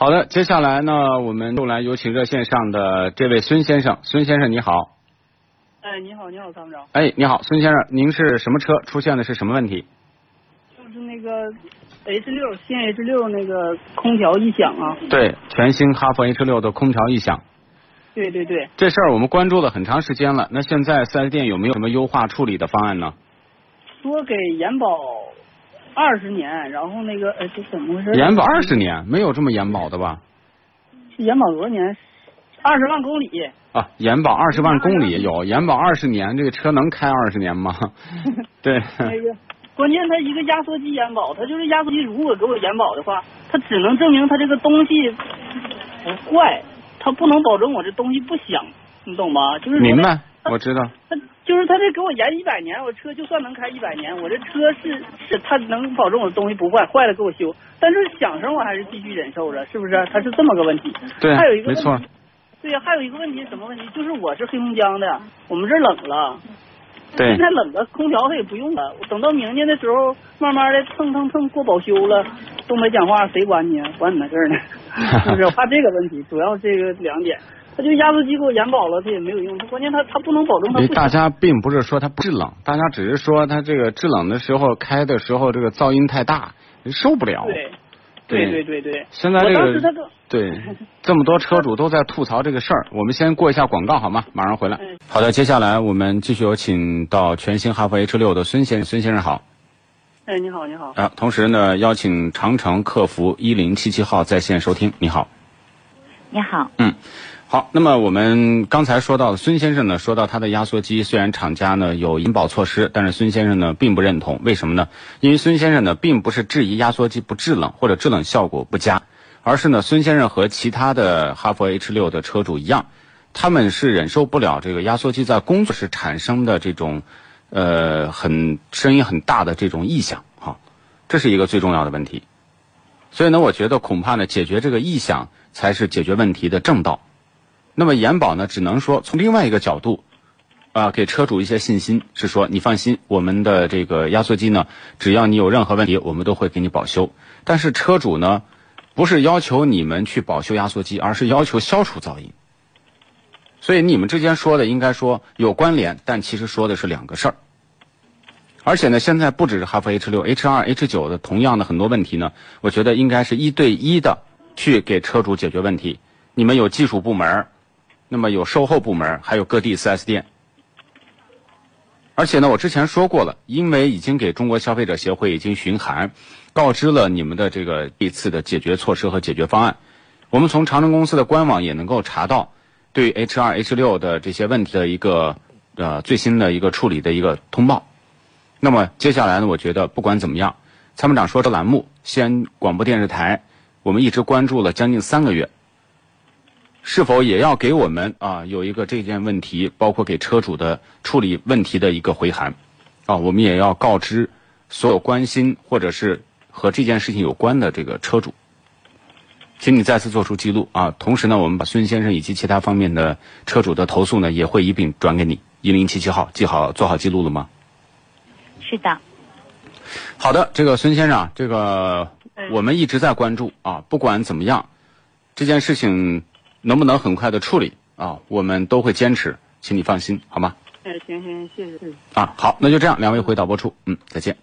好的，接下来呢，我们又来有请热线上的这位孙先生。孙先生你好。哎，你好，你好，参谋长。哎，你好，孙先生，您是什么车？出现的是什么问题？就是那个 H 六新 H 六那个空调异响啊。对，全新哈弗 H 六的空调异响。对对对。这事儿我们关注了很长时间了。那现在四 S 店有没有什么优化处理的方案呢？说给延保二十年，然后那个呃，这怎么回事？延保二十年，没有这么延保的吧？延保多少年？二十万公里。啊，延保二十万公里有，延保二十年，这个车能开二十年吗？对。那个，关键它一个压缩机延保，它就是压缩机如果给我延保的话，它只能证明它这个东西不坏，它不能保证我这东西不响，你懂吗？就是明白，我知道。它就是他这给我延一百年，我车就算能开一百年，我这车是是他能保证我的东西不坏，坏了给我修，但是响声我还是继续忍受着，是不是？他是这么个问题。对，还有一个没错。对呀，还有一个问题，什么问题？就是我是黑龙江的，我们这冷了，对，现在冷了，空调它也不用了。等到明年的时候，慢慢的蹭蹭蹭过保修了，东北讲话谁管你啊？管你那事儿呢？是不是？怕这个问题，主要这个两点。他就压缩机给我延保了，它也没有用。关键它它不能保证它大家并不是说它制冷，大家只是说它这个制冷的时候开的时候这个噪音太大，受不了。对。对对对对，现在这个对这么多车主都在吐槽这个事儿，我们先过一下广告好吗？马上回来。好的，接下来我们继续有请到全新哈弗 H 六的孙先生，孙先生好。哎，你好，你好。啊，同时呢，邀请长城客服一零七七号在线收听。你好。你好。嗯。好，那么我们刚才说到孙先生呢，说到他的压缩机，虽然厂家呢有引保措施，但是孙先生呢并不认同。为什么呢？因为孙先生呢并不是质疑压缩机不制冷或者制冷效果不佳，而是呢孙先生和其他的哈弗 H 六的车主一样，他们是忍受不了这个压缩机在工作时产生的这种呃很声音很大的这种异响，哈，这是一个最重要的问题。所以呢，我觉得恐怕呢解决这个异响才是解决问题的正道。那么延保呢，只能说从另外一个角度，啊，给车主一些信心，是说你放心，我们的这个压缩机呢，只要你有任何问题，我们都会给你保修。但是车主呢，不是要求你们去保修压缩机，而是要求消除噪音。所以你们之间说的应该说有关联，但其实说的是两个事儿。而且呢，现在不只是哈弗 H 六、H 二、H 九的同样的很多问题呢，我觉得应该是一对一的去给车主解决问题。你们有技术部门。那么有售后部门，还有各地 4S 店，而且呢，我之前说过了，因为已经给中国消费者协会已经巡函，告知了你们的这个一次的解决措施和解决方案。我们从长城公司的官网也能够查到对 H2、H6 的这些问题的一个呃最新的一个处理的一个通报。那么接下来呢，我觉得不管怎么样，参谋长说的栏目，西安广播电视台，我们一直关注了将近三个月。是否也要给我们啊有一个这件问题，包括给车主的处理问题的一个回函，啊，我们也要告知所有关心或者是和这件事情有关的这个车主，请你再次做出记录啊。同时呢，我们把孙先生以及其他方面的车主的投诉呢，也会一并转给你一零七七号，记好做好记录了吗？是的。好的，这个孙先生，这个我们一直在关注啊，不管怎么样，这件事情。能不能很快的处理啊？我们都会坚持，请你放心，好吗？哎，行行，谢谢。啊，好，那就这样，两位回导播处，嗯，再见。